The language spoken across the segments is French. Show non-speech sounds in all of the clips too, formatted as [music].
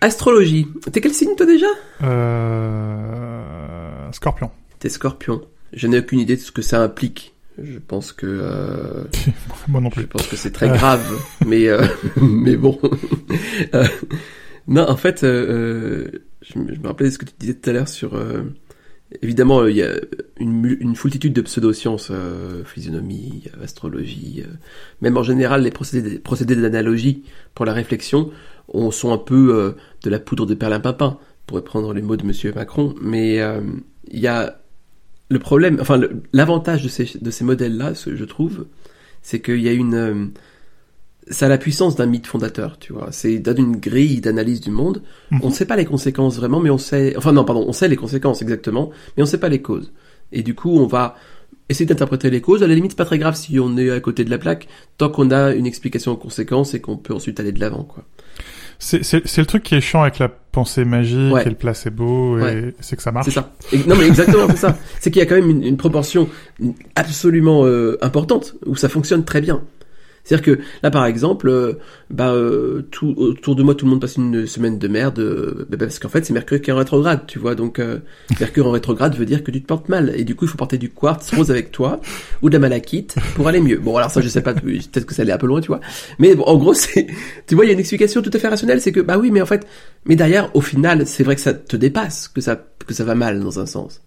Astrologie. T'es quel signe toi déjà Euh... Scorpion. T'es scorpion. Je n'ai aucune idée de ce que ça implique. Je pense que euh, [laughs] Moi non je plus. pense que c'est très Euh. grave, mais euh, [laughs] mais bon. [laughs] Non, en fait, je, me- je rappelais de ce que tu disais tout à l'heure sur. évidemment, il y a une, une foultitude de pseudosciences, physionomie, astrologie, même en général les procédés, procédés d'analogie pour la réflexion on, sont un peu euh, de la poudre de perlimpinpin, pour reprendre les mots de Monsieur Macron. Mais euh, il y a le problème, enfin l'avantage de ces, de ces modèles-là, ce- je trouve, c'est qu'il y a une, euh, ça a la puissance d'un mythe fondateur, tu vois. C'est donne une grille d'analyse du monde. Mhm. On ne sait pas les conséquences vraiment, mais on sait, enfin non, pardon, on sait les conséquences exactement, mais on ne sait pas les causes. Et du coup, on va essayer d'interpréter les causes. À la limite, c'est pas très grave si on est à côté de la plaque, tant qu'on a une explication aux conséquences et qu'on peut ensuite aller de l'avant, quoi. C'est le truc qui est chiant avec la pensée magique Ouais. et le placebo, et Ouais. c'est que ça marche. C'est ça. Et- non mais exactement c'est ça. C'est qu'il y a quand même une, une proportion absolument euh, importante où ça fonctionne très bien. C'est-à-dire que là par exemple, euh, bah, euh, tout, autour de moi tout le monde passe une semaine de merde euh, bah, parce qu'en fait c'est Mercure qui est en rétrograde, tu vois. Donc euh, Mercure en rétrograde veut dire que tu te portes mal et du coup il faut porter du quartz rose avec toi ou de la malachite pour aller mieux. Bon alors ça je sais pas, peut-être que ça allait un peu loin, tu vois. Mais bon, en gros [laughs] c'est, tu vois il y a une explication tout à fait rationnelle, c'est que bah oui mais en fait, mais derrière au final c'est vrai que ça te dépasse, que ça que ça va mal dans un sens.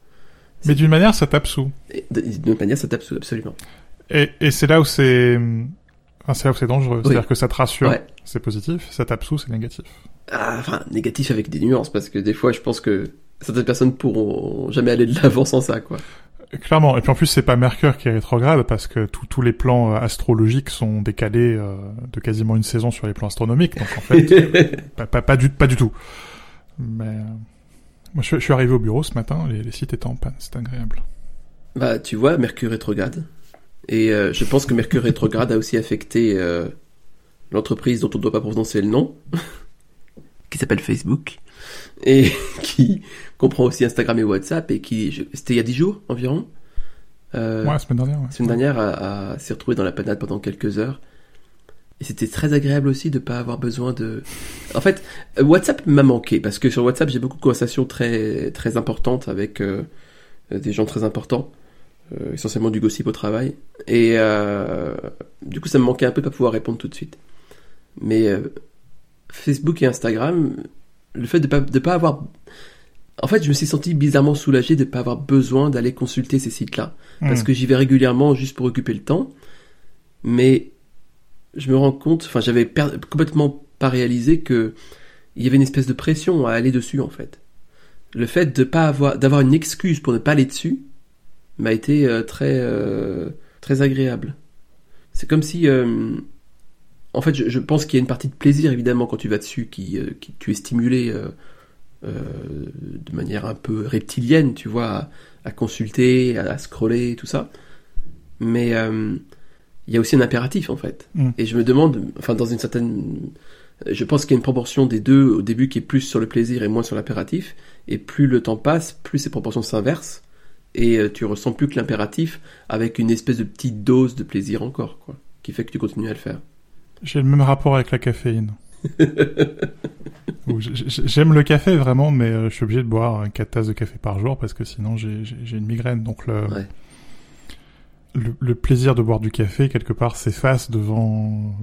Mais d'une manière, ça tape sous. Et de- D'une manière, ça tape sous, absolument. Et, et c'est là où c'est... Enfin, c'est là où c'est dangereux. C'est-à-dire que ça te rassure, Ouais. c'est positif, ça tape sous, c'est négatif. Ah, enfin, négatif avec des nuances, parce que des fois, je pense que certaines personnes pourront jamais aller de l'avant sans ça, quoi. Clairement. Et puis en plus, c'est pas Mercure qui est rétrograde parce que tous les plans euh, astrologiques sont décalés euh, de quasiment une saison sur les plans astronomiques. Donc en fait, [laughs] pas, pas, pas du, pas du tout. Mais euh, moi, je, suis- je suis arrivé au bureau ce matin, les, les sites étaient en panne, c'est agréable. bah, tu vois, Mercure rétrograde. Et euh, je pense que Mercure rétrograde a aussi affecté euh, l'entreprise dont on ne doit pas prononcer le nom, [laughs] qui s'appelle Facebook, et [laughs] qui comprend aussi Instagram et WhatsApp, et qui, je- c'était il y a dix jours environ, euh, Ouais, la semaine dernière. Ouais. La semaine dernière, à, à s'est retrouvé dans la panade pendant quelques heures. Et c'était très agréable aussi de pas avoir besoin de. En fait, euh, WhatsApp m'a manqué parce que sur WhatsApp j'ai beaucoup de conversations très très importantes avec euh, des gens très importants, euh, essentiellement du gossip au travail. Et euh, du coup, ça me manquait un peu de pas pouvoir répondre tout de suite. Mais euh, Facebook et Instagram, le fait de pas de pas avoir en fait, je me suis senti bizarrement soulagé de ne pas avoir besoin d'aller consulter ces sites-là. Parce Hmm. que j'y vais régulièrement juste pour occuper le temps. Mais je me rends compte, enfin, j'avais per- complètement pas réalisé que il y avait une espèce de pression à aller dessus, en fait. Le fait de pas avoir, d'avoir une excuse pour ne pas aller dessus m'a été euh, très, euh, très agréable. C'est comme si, euh, en fait, je, je pense qu'il y a une partie de plaisir, évidemment, quand tu vas dessus, qui, qui tu es stimulé de manière un peu reptilienne, tu vois, à, à consulter, à, à scroller, tout ça. Mais il y a aussi un impératif, en fait. Mm. Et je me demande, enfin, dans une certaine... Je pense qu'il y a une proportion des deux au début qui est plus sur le plaisir et moins sur l'impératif. Et plus le temps passe, plus ces proportions s'inversent. Et euh, tu ressens plus que l'impératif avec une espèce de petite dose de plaisir encore, quoi. Qui fait que tu continues à le faire. J'ai le même rapport avec la caféine. [laughs] J'aime le café vraiment, mais euh, je suis obligé de boire 4 tasses de café par jour parce que sinon j'ai une migraine. Donc le, Ouais. le, le plaisir de boire du café, quelque part, s'efface devant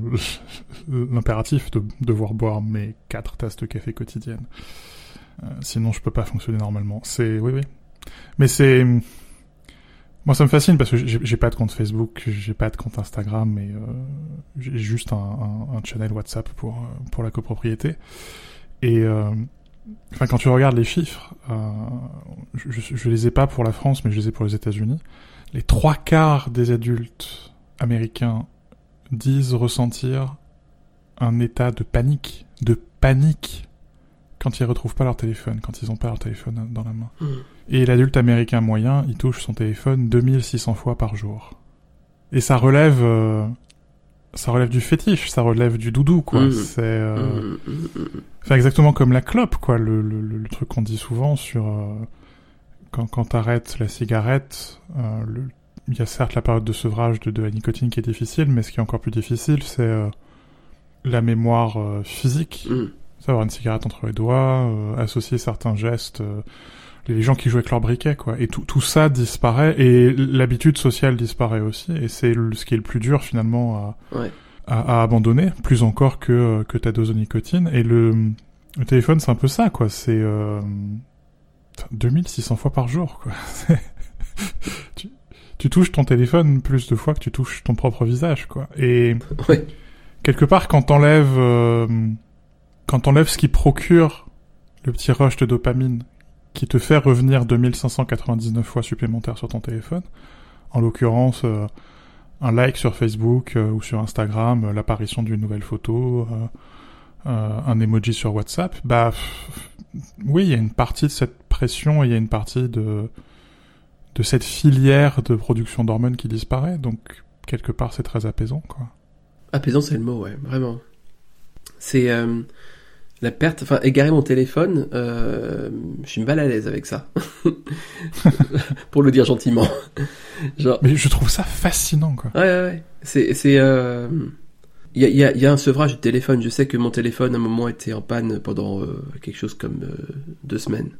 [laughs] l'impératif de devoir boire mes 4 tasses de café quotidiennes. Euh, sinon, je peux pas fonctionner normalement. C'est oui, oui. Mais c'est moi, ça me fascine parce que j'ai pas de compte Facebook, j'ai pas de compte Instagram, mais euh, j'ai juste un, channel WhatsApp pour euh, pour la copropriété. Et euh, enfin, quand tu regardes les chiffres, je, je, les ai pas pour la France, mais je les ai pour les États-Unis. Les trois quarts des adultes américains disent ressentir un état de panique, de panique, quand ils retrouvent pas leur téléphone, quand ils ont pas leur téléphone dans la main. Mm. Et l'adulte américain moyen, il touche son téléphone 2600 fois par jour. Et ça relève, euh, ça relève du fétiche, ça relève du doudou, quoi. Mhm. C'est, euh, Mm, mm, mm, mm. Enfin, exactement comme la clope, quoi. Le, le, le, truc qu'on dit souvent sur euh, quand, quand t'arrêtes la cigarette, euh, il y a certes la période de sevrage de, de la nicotine qui est difficile, mais ce qui est encore plus difficile, c'est euh, la mémoire euh, physique. Mm. avoir une cigarette entre les doigts, euh, associer certains gestes, euh, les gens qui jouent avec leur briquet, quoi. Et tout, tout ça disparaît et l'habitude sociale disparaît aussi. Et c'est ce qui est le plus dur finalement à, ouais. à, à, abandonner, plus encore que, que ta dose de nicotine. Et le, le téléphone, c'est un peu ça, quoi. C'est euh, 2600 fois par jour, quoi. [laughs] tu, tu touches ton téléphone plus de fois que tu touches ton propre visage, quoi. Et [laughs] ouais. quelque part, quand t'enlèves, euh, quand t'enlèves ce qui procure le petit rush de dopamine qui te fait revenir 2599 fois supplémentaires sur ton téléphone, en l'occurrence euh, un like sur Facebook euh, ou sur Instagram, euh, l'apparition d'une nouvelle photo, un emoji sur WhatsApp, bah oui, il y a une partie de cette pression et il y a une partie de de cette filière de production d'hormones qui disparaît, donc quelque part c'est très apaisant quoi. Apaisant c'est le mot, ouais, vraiment. C'est la perte, enfin égarer mon téléphone, euh, je suis mal à l'aise avec ça, [laughs] pour le dire gentiment. Genre... Mais je trouve ça fascinant quoi. Ouais ouais, ouais. c'est c'est euh... il y a, y, a, y a un sevrage du téléphone. Je sais que mon téléphone à un moment était en panne pendant euh, quelque chose comme euh, deux semaines.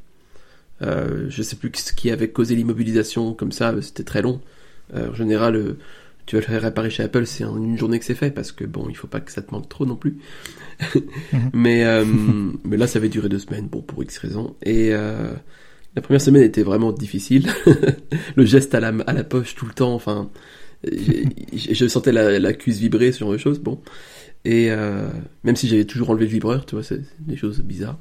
Euh, je sais plus ce qui avait causé l'immobilisation comme ça, c'était très long. en général tu vas le faire réparer chez Apple, c'est en une journée que c'est fait parce que bon, il faut pas que ça te manque trop non plus. [laughs] Mhm. mais euh, mais là, ça avait duré deux semaines, bon pour X raisons. Et euh, la première semaine était vraiment difficile. [laughs] le geste à la à la poche tout le temps, enfin, je sentais la, la cuisse vibrer sur les choses, bon. Et euh, même si j'avais toujours enlevé le vibreur, tu vois, c'est des choses bizarres.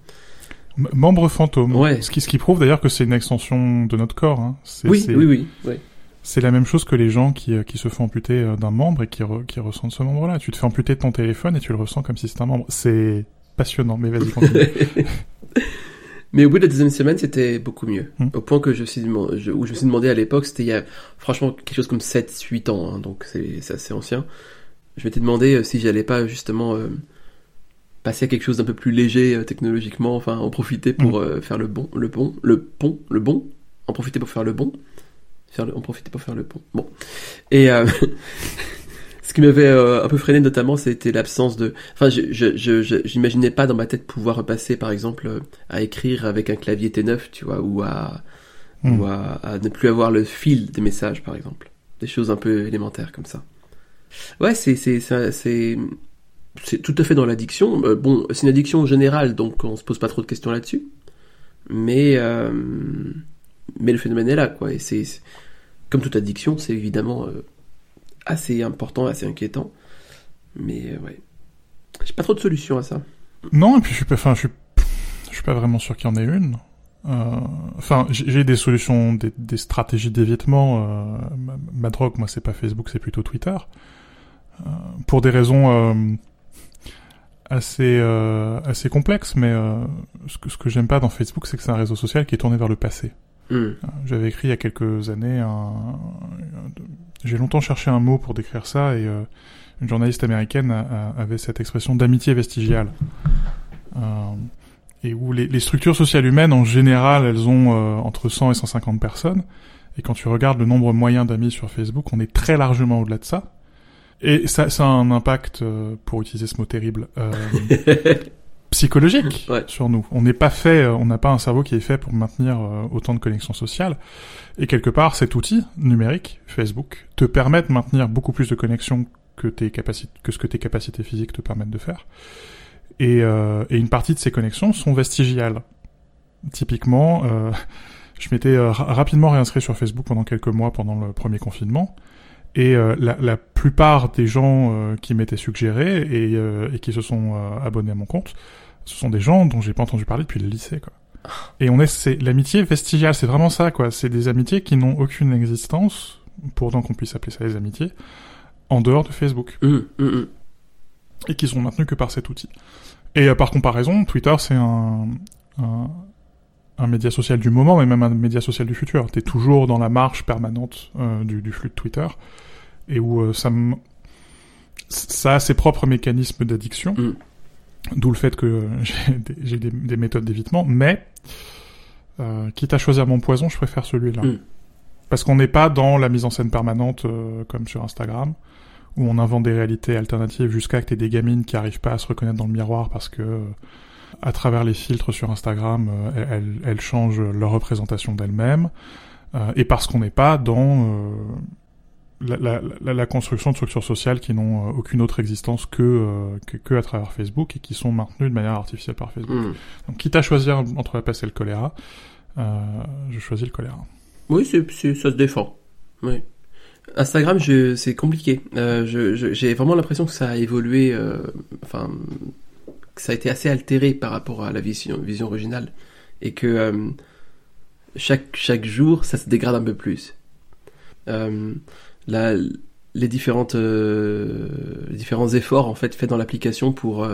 membre fantôme. Ouais. Ce qui, ce qui prouve d'ailleurs que c'est une extension de notre corps. Hein. Oui, oui, oui, oui. C'est la même chose que les gens qui, euh, qui se font amputer euh, d'un membre et qui, qui ressentent ce membre-là. Tu te fais amputer de ton téléphone et tu le ressens comme si c'était un membre. C'est passionnant, mais vas-y, continue. [laughs] mais au bout de la deuxième semaine, c'était beaucoup mieux. Hmm. Au point que je me suis, je, où je me suis demandé à l'époque, c'était il y a franchement quelque chose comme 7-8 ans, hein, donc c'est assez ancien. Je m'étais demandé euh, si j'allais pas justement euh, passer à quelque chose d'un peu plus léger euh, technologiquement, enfin en profiter pour hmm. faire le bon, le bon, le pont, le bon, en profiter pour faire le bon faire le, on profitait pour faire le pont. Bon. Et euh, [laughs] ce qui m'avait euh, un peu freiné notamment, c'était l'absence de. Enfin, je, je, je, j'imaginais pas dans ma tête pouvoir repasser, par exemple, euh, à écrire avec un clavier T9, tu vois, ou à hmm. ou à, à, ne plus avoir le fil des messages, par exemple. Des choses un peu élémentaires comme ça. Ouais, c'est c'est c'est c'est tout à fait dans l'addiction. bon, c'est une addiction générale, donc on se pose pas trop de questions là-dessus. Mais euh, mais le phénomène est là, quoi. Et c'est, comme toute addiction, c'est évidemment euh, assez important, assez inquiétant. Mais euh, ouais, j'ai pas trop de solutions à ça. Non, et puis je suis pas, suis, pas vraiment sûr qu'il y en ait une. Euh, enfin, j'ai des solutions, des, stratégies d'évitement. Ma, ma, drogue, moi, c'est pas Facebook, c'est plutôt Twitter. pour des raisons assez assez complexes, mais ce que j'aime pas dans Facebook, c'est que c'est un réseau social qui est tourné vers le passé. Hmm. J'avais écrit il y a quelques années un... J'ai longtemps cherché un mot pour décrire ça et euh, une journaliste américaine avait cette expression d'amitié vestigiale. Euh, et où les, les, structures sociales humaines, en général, elles ont euh, entre 100 et 150 personnes. Et quand tu regardes le nombre moyen d'amis sur Facebook, on est très largement au-delà de ça. Et ça, ça a un impact, pour utiliser ce mot terrible, [laughs] psychologique sur nous. On n'est pas fait, euh, on n'a pas un cerveau qui est fait pour maintenir euh, autant de connexions sociales. Et quelque part, cet outil numérique, Facebook, te permet de maintenir beaucoup plus de connexions que tes capacités, que ce que tes capacités physiques te permettent de faire. Et, euh, et une partie de ces connexions sont vestigiales. Typiquement, euh, [laughs] je m'étais rapidement réinscrit sur Facebook pendant quelques mois pendant le premier confinement. Et la, la, plupart des gens qui m'étaient suggérés et, et, qui se sont abonnés à mon compte ce sont des gens dont j'ai pas entendu parler depuis le lycée, quoi. Et on est, c'est l'amitié vestigiale, c'est vraiment ça, quoi. C'est des amitiés qui n'ont aucune existence, pourtant qu'on puisse appeler ça des amitiés, en dehors de Facebook. Mmh, mmh, mmh. Et qui sont maintenus que par cet outil. Et euh, par comparaison, Twitter, c'est un, un, un, média social du moment, mais même un média social du futur. T'es toujours dans la marche permanente euh, du, du, flux de Twitter, et où euh, ça, ça a ses propres mécanismes d'addiction. D'où le fait que [laughs] j'ai des, des, méthodes d'évitement, mais euh, quitte à choisir mon poison, je préfère celui-là. Mm. Parce qu'on n'est pas dans la mise en scène permanente euh, comme sur Instagram, où on invente des réalités alternatives jusqu'à que t'aies des gamines qui arrivent pas à se reconnaître dans le miroir parce que À travers les filtres sur Instagram, euh, elles, elles changent leur représentation d'elles-mêmes. Euh, et parce qu'on n'est pas dans la, la, la, la, construction de structures sociales qui n'ont euh, aucune autre existence que, euh, que, que à travers Facebook et qui sont maintenues de manière artificielle par Facebook. Mm. Donc, quitte à choisir entre la peste et le choléra, euh, je choisis le choléra. Oui, ça se défend. Oui. Instagram, c'est compliqué. Euh, je, j'ai vraiment l'impression que ça a évolué, euh, enfin, que ça a été assez altéré par rapport à la vision, vision originale, et que euh, chaque chaque jour, ça se dégrade un peu plus. Euh, la, les différentes euh, les différents efforts en fait faits dans l'application pour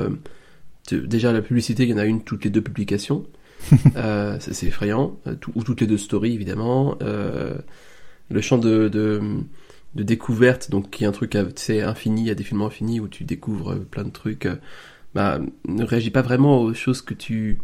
déjà la publicité il y en a une toutes les deux publications. [laughs] C'est effrayant. Tout, ou toutes les deux stories évidemment. Le champ de, de, de découverte donc qui est un truc c'est infini il y a des films infinis où tu découvres plein de trucs bah ne réagit pas vraiment aux choses que tu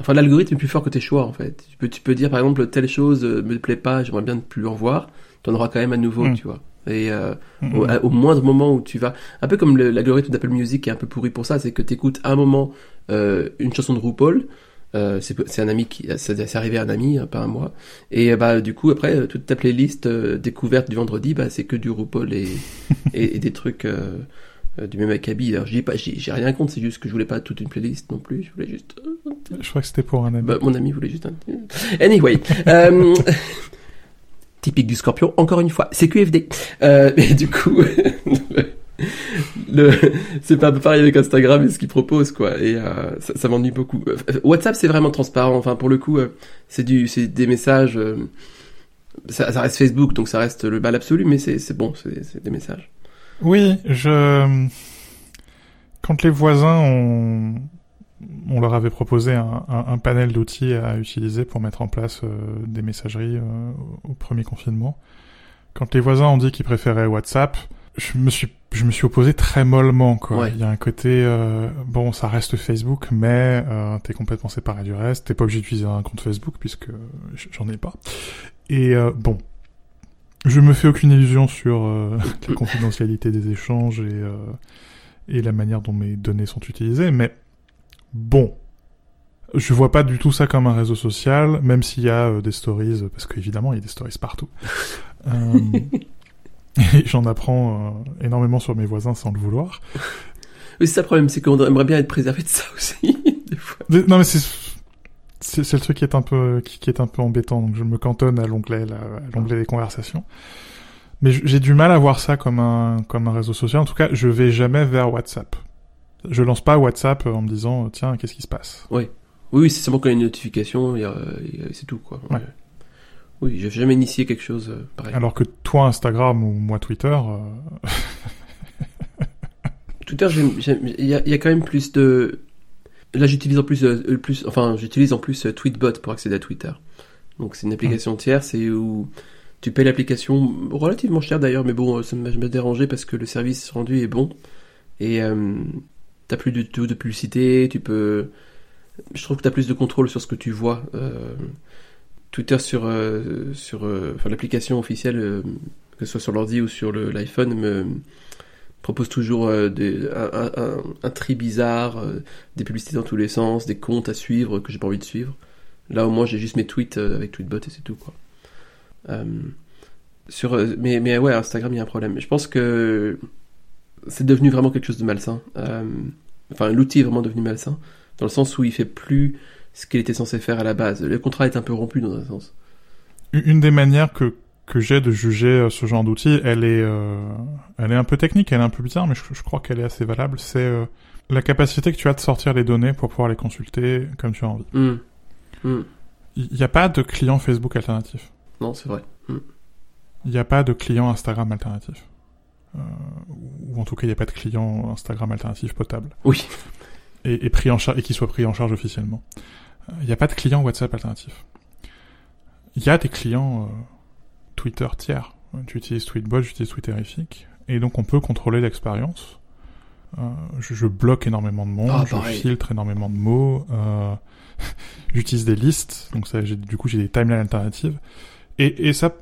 enfin l'algorithme est plus fort que tes choix en fait tu peux tu peux dire par exemple telle chose me plaît pas j'aimerais bien ne plus en voir t'en auras quand même à nouveau, mm. tu vois. Et euh, mm, au, mm. au, moindre moment où tu vas, un peu comme l'algorithme d'Apple Music qui est un peu pourri pour ça, c'est que t'écoutes à un moment euh, une chanson de RuPaul, euh, c'est un ami qui, c'est arrivé à un ami, pas à moi. Et bah du coup après toute ta playlist euh, découverte du vendredi, bah c'est que du RuPaul et, [laughs] et, et, des trucs euh, du même acabit. Alors j'ai pas, j'ai rien contre, c'est juste que je voulais pas toute une playlist non plus. Je voulais juste. Je crois que c'était pour un ami. Bah, mon ami voulait juste un. Anyway. euh, [laughs] typique du scorpion, encore une fois, c'est QFD. Euh, mais du coup, [laughs] le, c'est pas pareil avec Instagram et ce qu'ils proposent, quoi. Et euh, ça, ça m'ennuie beaucoup. Euh, WhatsApp, c'est vraiment transparent. Enfin, pour le coup, euh, c'est du, c'est des messages. Euh, ça, ça, reste Facebook, donc ça reste le bal absolu, mais c'est, c'est bon, c'est des messages. Oui, je. Quand les voisins ont on leur avait proposé un, un, un panel d'outils à utiliser pour mettre en place euh, des messageries euh, au premier confinement. Quand les voisins ont dit qu'ils préféraient WhatsApp, je me suis je me suis opposé très mollement quoi. Ouais. Il y a un côté euh, bon, ça reste Facebook, mais t'es complètement séparé du reste. T'es pas obligé d'utiliser un compte Facebook puisque j'en ai pas. Et bon, je me fais aucune illusion sur [laughs] la confidentialité des échanges et et la manière dont mes données sont utilisées, mais Bon. Je vois pas du tout ça comme un réseau social, même s'il y a euh, des stories, parce qu'évidemment, il y a des stories partout. euh, [laughs] J'en apprends euh, énormément sur mes voisins sans le vouloir. Oui, c'est ça le problème, c'est qu'on aimerait bien être préservé de ça aussi, [laughs] des fois. Non, mais c'est c'est le truc qui est un peu qui, qui, est un peu embêtant. Donc je me cantonne à l'onglet à l'onglet des conversations. Mais j'ai du mal à voir ça comme un comme un réseau social. En tout cas, je vais jamais vers WhatsApp. Je lance pas WhatsApp en me disant tiens qu'est-ce qui se passe? Oui, oui, c'est seulement quand il y a une notification, c'est tout quoi. Ouais. Oui, j'ai jamais initié quelque chose euh, pareil. Alors que toi Instagram ou moi Twitter. Euh... Twitter, il y a, quand même plus de. Là, j'utilise en plus, euh, plus, enfin, j'utilise en plus euh, Tweetbot pour accéder à Twitter. Donc, c'est une application tierce et où tu payes l'application relativement cher d'ailleurs, mais bon, ça m'a dérangé parce que le service rendu est bon et euh, t'as plus du tout de publicité, tu peux... Je trouve que t'as plus de contrôle sur ce que tu vois. Euh, Twitter sur, euh, sur euh, enfin, l'application officielle, euh, que ce soit sur l'ordi ou sur l'iPhone, me propose toujours euh, un, tri bizarre, des publicités dans tous les sens, des comptes à suivre que j'ai pas envie de suivre. Là au moins j'ai juste mes tweets avec Tweetbot et c'est tout quoi. sur, mais, mais ouais, Instagram il y a un problème. Je pense que c'est devenu vraiment quelque chose de malsain. Euh, enfin, l'outil est vraiment devenu malsain, dans le sens où il fait plus ce qu'il était censé faire à la base. Le contrat est un peu rompu dans un sens. Une des manières que que j'ai de juger euh, ce genre d'outil, elle est euh, elle est un peu technique, elle est un peu bizarre, mais je, je crois qu'elle est assez valable. C'est euh, la capacité que tu as de sortir les données pour pouvoir les consulter comme tu as envie. Mm. Mm. Il n'y a pas de client Facebook alternatif. Non, c'est vrai. Mm. Il n'y a pas de client Instagram alternatif. Euh, ou en tout cas il n'y a pas de client Instagram alternatif potable. Oui. Et, et pris en charge et qui soit pris en charge officiellement. Euh, il n'y a pas de client WhatsApp alternatif. Il y a des clients euh, Twitter tiers. Tu utilises Tweetbot, j'utilise Twitterific, et donc on peut contrôler l'expérience. Euh, je, je, bloque énormément de monde, ah, je filtre énormément de mots, euh, [laughs] j'utilise des listes, donc ça, du coup j'ai des timelines alternatives, et, et ça,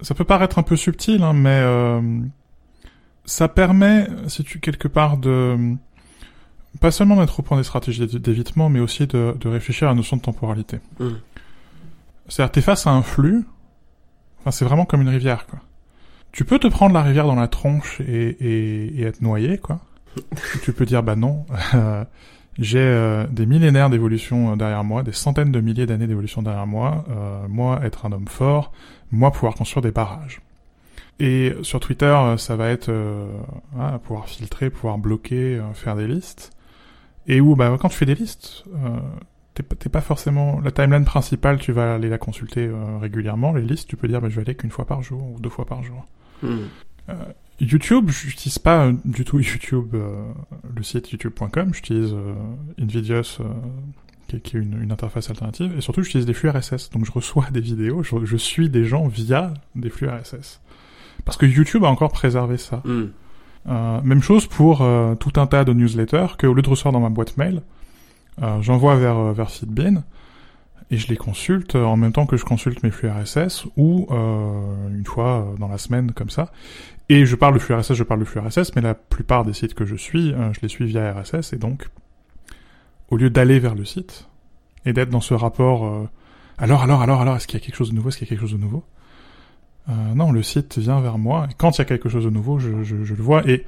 ça peut paraître un peu subtil, hein, mais euh, ça permet, si tu quelque part de pas seulement mettre au point des stratégies d'évitement, mais aussi de, de, réfléchir à la notion de temporalité. Mm. C'est-à-dire, t'es face à un flux, enfin, c'est vraiment comme une rivière, quoi. Tu peux te prendre la rivière dans la tronche et, être noyé, quoi. tu peux dire, bah non, j'ai euh, des millénaires d'évolution euh, derrière moi, des centaines de milliers d'années d'évolution derrière moi, euh, moi être un homme fort, moi pouvoir construire des barrages. Et sur Twitter, ça va être ah, pouvoir filtrer, pouvoir bloquer, faire des listes. Et où, bah, quand tu fais des listes, t'es pas forcément la timeline principale, tu vas aller la consulter régulièrement. Les listes, tu peux dire, bah, je vais aller qu'une fois par jour ou deux fois par jour. Hmm. YouTube, j'utilise pas du tout [laughs] YouTube, euh, le site youtube.com, j'utilise euh, Invidious, euh, qui, est une, une, interface alternative, et surtout j'utilise des flux RSS, donc je reçois des vidéos, je, je, suis des gens via des flux RSS. Parce que YouTube a encore préservé ça. Mm. Euh, même chose pour euh, tout un tas de newsletters que au lieu de recevoir dans ma boîte mail, j'envoie vers, vers Feedbean, et je les consulte en même temps que je consulte mes flux RSS ou euh, une fois dans la semaine comme ça. Et je parle de flux RSS, je parle de flux RSS, mais la plupart des sites que je suis, euh, je les suis via RSS, et donc, au lieu d'aller vers le site, et d'être dans ce rapport, euh, alors, alors, alors, alors, est-ce qu'il y a quelque chose de nouveau, est-ce qu'il y a quelque chose de nouveau? Euh, Non, le site vient vers moi, et quand il y a quelque chose de nouveau, je, je, je le vois, et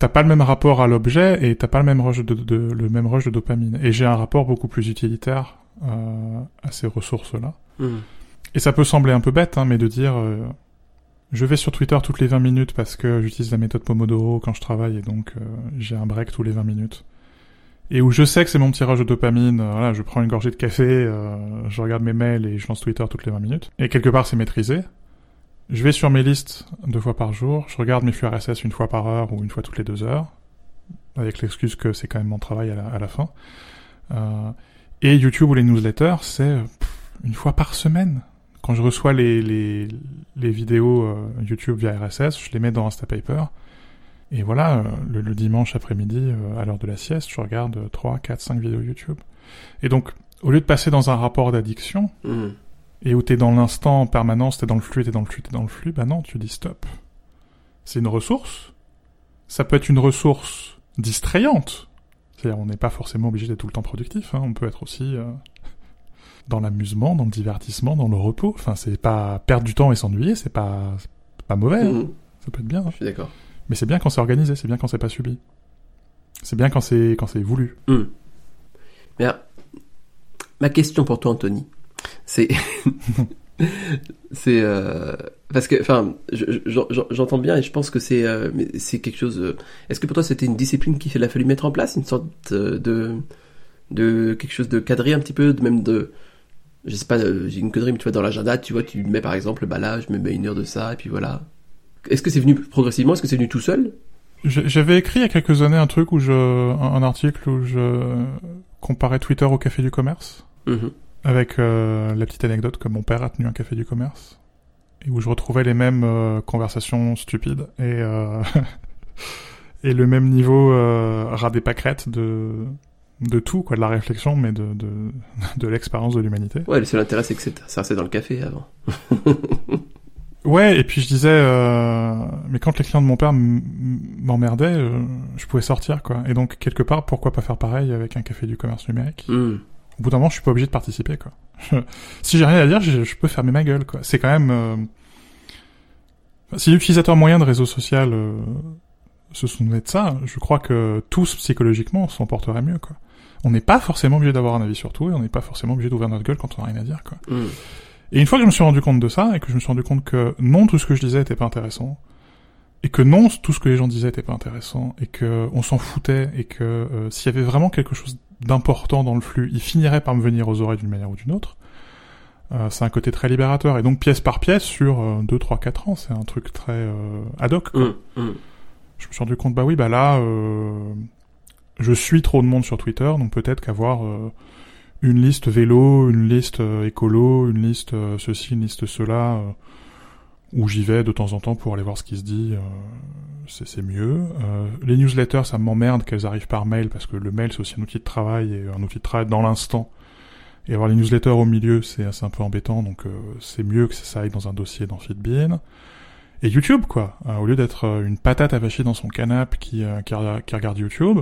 t'as pas le même rapport à l'objet, et t'as pas le même rush de, de, le même rush de dopamine. Et j'ai un rapport beaucoup plus utilitaire euh, à ces ressources-là. Mm. Et ça peut sembler un peu bête, hein, mais de dire je vais sur Twitter toutes les 20 minutes parce que j'utilise la méthode Pomodoro quand je travaille et donc euh, j'ai un break tous les 20 minutes. Et où je sais que c'est mon tirage de dopamine, euh, voilà, je prends une gorgée de café, euh, je regarde mes mails et je lance Twitter toutes les 20 minutes. Et quelque part c'est maîtrisé. Je vais sur mes listes deux fois par jour, je regarde mes flux RSS une fois par heure ou une fois toutes les deux heures, avec l'excuse que c'est quand même mon travail à la, à la fin. et YouTube ou les newsletters, c'est une fois par semaine quand je reçois les, les, les vidéos euh, YouTube via RSS, je les mets dans Instapaper. Et voilà, euh, le, dimanche après-midi, euh, à l'heure de la sieste, je regarde 3, 4, 5 vidéos YouTube. Et donc, au lieu de passer dans un rapport d'addiction, mmh. Et où t'es dans l'instant en permanence, t'es dans le flux, t'es dans le flux, t'es dans le flux, bah non, tu dis stop. C'est une ressource. Ça peut être une ressource distrayante. C'est-à-dire, on n'est pas forcément obligé d'être tout le temps productif. Hein. On peut être aussi [laughs] dans l'amusement, dans le divertissement, dans le repos. Enfin, c'est pas perdre du temps et s'ennuyer, c'est pas, pas mauvais. Hein. Mhm. Ça peut être bien. Je suis d'accord. Mais c'est bien quand c'est organisé, c'est bien quand c'est pas subi. C'est bien quand c'est quand c'est voulu. Mm. Mais alors, ma question pour toi, Anthony, c'est c'est euh, parce que enfin j'entends bien et je pense que c'est euh, mais c'est quelque chose. Euh, Est-ce que pour toi c'était une discipline qu'il a fallu mettre en place, une sorte de de quelque chose de cadré un petit peu, de même de je sais pas, euh, j'ai une connerie, mais tu vois, dans l'agenda, tu vois, tu mets par exemple, bah là, je me mets une heure de ça, et puis voilà. Est-ce que c'est venu progressivement? Est-ce que c'est venu tout seul? J'avais écrit il y a quelques années un truc où je, un, article où je comparais Twitter au café du commerce, mm-hmm. Avec euh, la petite anecdote que mon père a tenu un café du commerce, et où je retrouvais les mêmes euh, conversations stupides et [laughs] et le même niveau ras des pâquerettes de de tout, quoi, de la réflexion, mais de, de, [laughs] de l'expérience de l'humanité. Ouais, le seul intérêt, c'est que ça c'est dans le café avant. [laughs] ouais, et puis je disais, euh, mais quand les clients de mon père m'emmerdaient, euh, je pouvais sortir, quoi. Et donc, quelque part, pourquoi pas faire pareil avec un café du commerce numérique? Mm. Au bout d'un moment, je suis pas obligé de participer, quoi. [laughs] si j'ai rien à dire, je, peux fermer ma gueule, quoi. C'est quand même... Euh... Si l'utilisateur moyen de réseau social euh, se souvenait de ça, je crois que tous, psychologiquement, s'en porteraient mieux, quoi on n'est pas forcément obligé d'avoir un avis sur tout et on n'est pas forcément obligé d'ouvrir notre gueule quand on n'a rien à dire quoi. Mm. Et une fois que je me suis rendu compte de ça et que je me suis rendu compte que non tout ce que je disais était pas intéressant et que non tout ce que les gens disaient était pas intéressant et que on s'en foutait et que euh, s'il y avait vraiment quelque chose d'important dans le flux, il finirait par me venir aux oreilles d'une manière ou d'une autre. Euh, c'est un côté très libérateur et donc pièce par pièce sur euh, 2 3 4 ans, c'est un truc très euh, ad hoc quoi. Mm, mm. Je me suis rendu compte bah oui, bah là euh, je suis trop de monde sur Twitter, donc peut-être qu'avoir une liste vélo, une liste écolo, une liste ceci, une liste cela, où j'y vais de temps en temps pour aller voir ce qui se dit, c'est mieux. les newsletters, ça m'emmerde qu'elles arrivent par mail, parce que le mail c'est aussi un outil de travail, et un outil de travail dans l'instant. Et avoir les newsletters au milieu, c'est un peu embêtant, donc c'est mieux que ça aille dans un dossier dans Feedbean. Et YouTube, quoi. au lieu d'être une patate avachie dans son canapé qui, qui, qui regarde YouTube,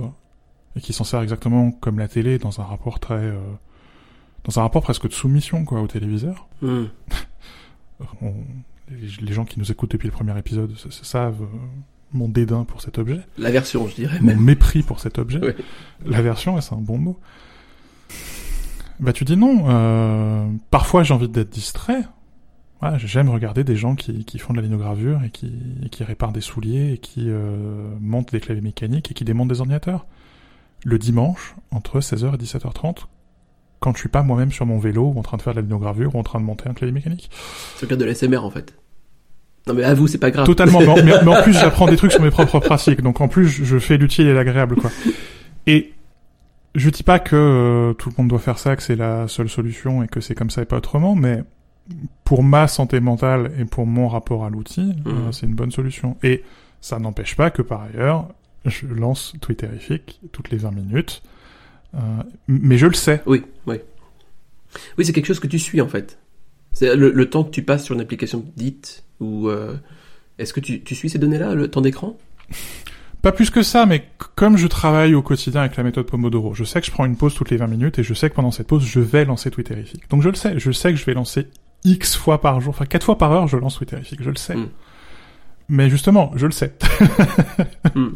et qui s'en sert exactement comme la télé dans un rapport très euh, dans un rapport presque de soumission quoi au téléviseur. Hmm. [laughs] On- les, gens qui nous écoutent depuis le premier épisode savent euh, mon dédain pour cet objet, L'aversion, je dirais mon mépris pour cet objet. Ouais. L'aversion, ouais, c'est un bon mot? Bah tu dis non. Euh, parfois j'ai envie d'être distrait. Voilà, j'aime regarder des gens qui, qui font de la linogravure et qui, et qui réparent des souliers et qui euh, montent des claviers mécaniques et qui démontent des ordinateurs. Le dimanche, entre 16h et 17h30, quand je suis pas moi-même sur mon vélo ou en train de faire de la linogravure ou en train de monter un clavier mécanique. Tu regardes de l'ASMR en fait. Non mais à vous, c'est pas grave. Totalement. mais, en, mais- mais en plus, j'apprends des trucs sur mes propres pratiques. Donc en plus, je fais l'utile et l'agréable, quoi. Et je dis pas que euh, tout le monde doit faire ça, que c'est la seule solution et que c'est comme ça et pas autrement, mais pour ma santé mentale et pour mon rapport à l'outil, euh, Mhm. c'est une bonne solution. Et ça n'empêche pas que par ailleurs, je lance Twitterific toutes les 20 minutes. Euh, mais je le sais. Oui, oui. Oui, c'est quelque chose que tu suis en fait. C'est le, le temps que tu passes sur une application dite ou euh, est-ce que tu, tu suis ces données-là, le temps d'écran? Pas plus que ça, mais comme je travaille au quotidien avec la méthode Pomodoro, je sais que je prends une pause toutes les 20 minutes et je sais que pendant cette pause, je vais lancer Twitterific. Donc je le sais, je sais que je vais lancer X fois par jour, enfin 4 fois par heure, je lance Twitterific, je le sais. Mm. Mais justement, je le sais. Hmm, [laughs] hmm,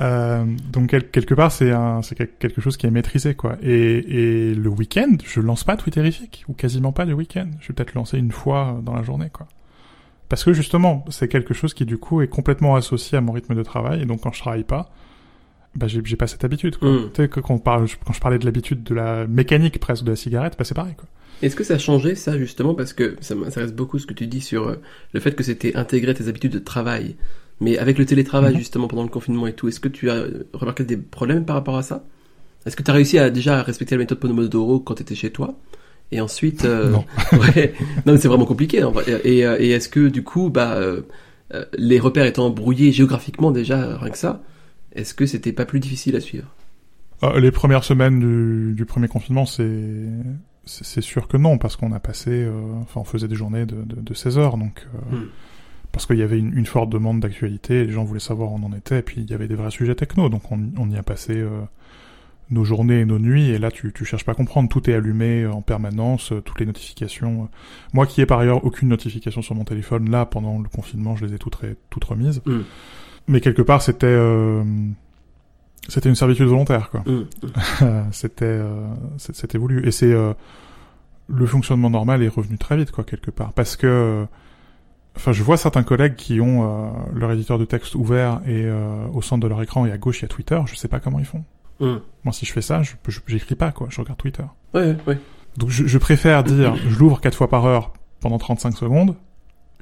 Euh, donc quel- quelque part, c'est un, c'est quel- quelque chose qui est maîtrisé, quoi. Et, et le week-end, je lance pas Twitterific, ou quasiment pas le week-end. Je vais peut-être lancer une fois dans la journée, quoi. Parce que justement, c'est quelque chose qui du coup est complètement associé à mon rythme de travail, et donc quand je travaille pas, bah j'ai pas cette habitude, quoi. Mm. Tu sais, que quand, on parle, quand je parlais de l'habitude de la mécanique presque de la cigarette, bah c'est pareil, quoi. Est-ce que ça a changé ça justement parce que ça m'intéresse beaucoup ce que tu dis sur euh, le fait que c'était intégré à tes habitudes de travail? Mais avec le télétravail Mhm. justement pendant le confinement et tout, est-ce que tu as remarqué des problèmes par rapport à ça? Est-ce que tu as réussi à déjà respecter la méthode Pomodoro quand tu étais chez toi? Et ensuite, euh, Non. [laughs] ouais, non mais c'est vraiment compliqué. En vrai. Et, euh, et est-ce que du coup, bah, euh, les repères étant brouillés géographiquement déjà, rien que ça, est-ce que c'était pas plus difficile à suivre? Euh, les premières semaines du, du premier confinement, c'est sûr que non, parce qu'on a passé, euh, enfin, on faisait des journées de, de, de 16 heures, donc euh, Hmm. parce qu'il y avait une, une forte demande d'actualité, les gens voulaient savoir où on en était, et puis il y avait des vrais sujets techno, donc on, on y a passé euh, nos journées et nos nuits, et là tu, tu cherches pas à comprendre, tout est allumé en permanence, toutes les notifications. Moi qui ai par ailleurs aucune notification sur mon téléphone, là pendant le confinement, je les ai toutes remises, Hmm. Mais quelque part c'était euh, c'était une servitude volontaire, quoi. Euh, [laughs] c'était euh, c'était voulu. Et c'est euh, le fonctionnement normal est revenu très vite quoi quelque part. Parce que euh, enfin je vois certains collègues qui ont leur éditeur de texte ouvert et au centre de leur écran et à gauche il y a Twitter. Je sais pas comment ils font. Hmm. moi si je fais ça je- j'écris pas quoi. Je regarde Twitter. Ouais, ouais. donc je, je préfère dire je l'ouvre quatre fois par heure pendant 35 secondes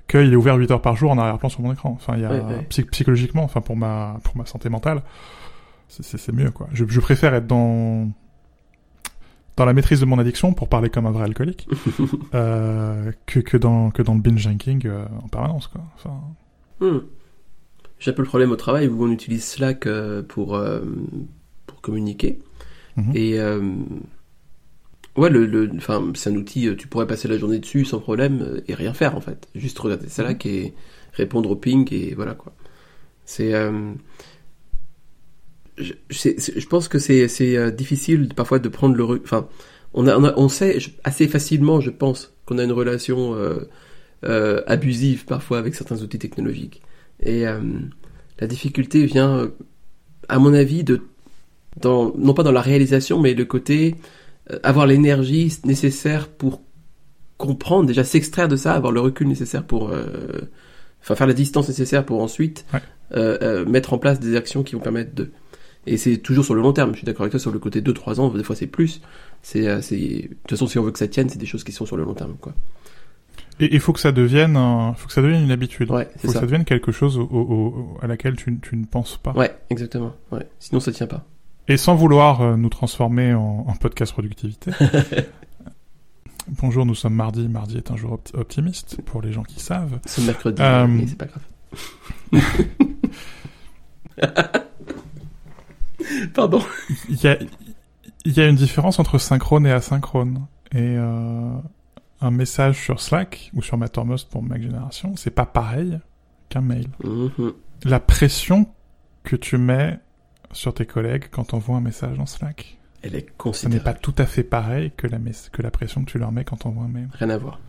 qu'il est ouvert 8 heures par jour en arrière-plan sur mon écran enfin il y a Ouais, ouais. psy- psychologiquement enfin pour ma pour ma santé mentale c'est- mieux quoi je, je préfère être dans dans la maîtrise de mon addiction pour parler comme un vrai alcoolique [laughs] euh, que que dans que dans le binge drinking euh, en permanence quoi enfin Hmm. J'ai un peu le problème au travail où on utilise Slack euh, pour, euh, pour communiquer. Mhm. Et ouais, le, le, enfin, c'est un outil, euh, tu pourrais passer la journée dessus sans problème euh, et rien faire en fait. Juste regarder Slack et répondre au ping et voilà quoi. C'est. euh, je, je pense que c'est c'est, euh, difficile parfois de prendre le. Enfin, on, a, on, a- on sait assez facilement, je pense, qu'on a une relation euh, euh, abusive parfois avec certains outils technologiques. Et euh, la difficulté vient, à mon avis, de dans, non pas dans la réalisation, mais le côté avoir l'énergie nécessaire pour comprendre, déjà s'extraire de ça, avoir le recul nécessaire pour, euh, enfin faire la distance nécessaire pour ensuite Ouais. euh, euh, mettre en place des actions qui vont permettre de. Et c'est toujours sur le long terme. Je suis d'accord avec toi sur le côté 2-3 ans, des fois c'est plus. C'est, euh, c'est, de toute façon, si on veut que ça tienne, c'est des choses qui sont sur le long terme, quoi. et il faut que ça devienne un- faut que ça devienne une habitude Ouais, faut c'est que ça. ça devienne quelque chose au, au- au- à laquelle tu, tu ne penses pas Ouais, exactement. Ouais. Sinon, ça tient pas. Et sans vouloir euh, nous transformer en, en podcast productivité. [laughs] Bonjour, nous sommes mardi. Mardi est un jour opti- optimiste pour les gens qui savent. C'est mercredi, Euh, mais c'est pas grave. [laughs] Pardon. Il y a, il y a une différence entre synchrone et asynchrone. Et euh, un message sur Slack ou sur Mattermost pour Mac Génération, c'est pas pareil qu'un mail. Mhm. La pression que tu mets sur tes collègues quand t'envoies un message en Slack. Elle est Ce n'est considérable. pas tout à fait pareil que la, mes- que la pression que tu leur mets quand t'envoies un mail. Rien à voir.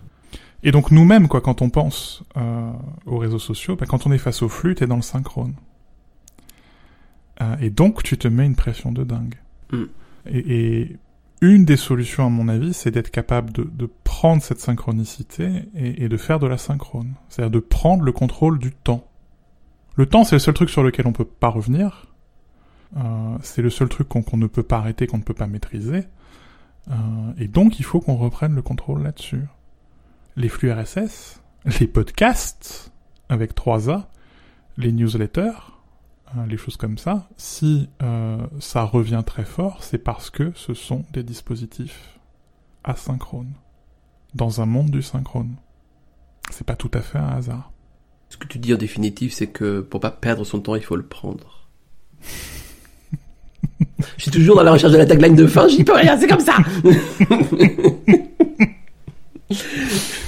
Et donc nous-mêmes, quoi, quand on pense euh, aux réseaux sociaux, bah, quand on est face au flux, t'es dans le synchrone. Euh, et donc tu te mets une pression de dingue. Mm. Et, et une des solutions, à mon avis, c'est d'être capable de, de prendre cette synchronicité et, et de faire de la synchrone. C'est-à-dire de prendre le contrôle du temps. Le temps, c'est le seul truc sur lequel on peut pas revenir. Euh, c'est le seul truc qu'on ne peut pas arrêter, qu'on ne peut pas maîtriser. Euh, et donc, il faut qu'on reprenne le contrôle là-dessus les flux RSS, les podcasts avec 3A, les newsletters, hein, les choses comme ça, si euh, ça revient très fort, c'est parce que ce sont des dispositifs asynchrones, dans un monde du synchrone. C'est pas tout à fait un hasard. Ce que tu dis en définitive, c'est que pour pas perdre son temps, il faut le prendre. [laughs] Je suis toujours dans la recherche de la tagline de fin, j'y peux rien, c'est comme ça [laughs]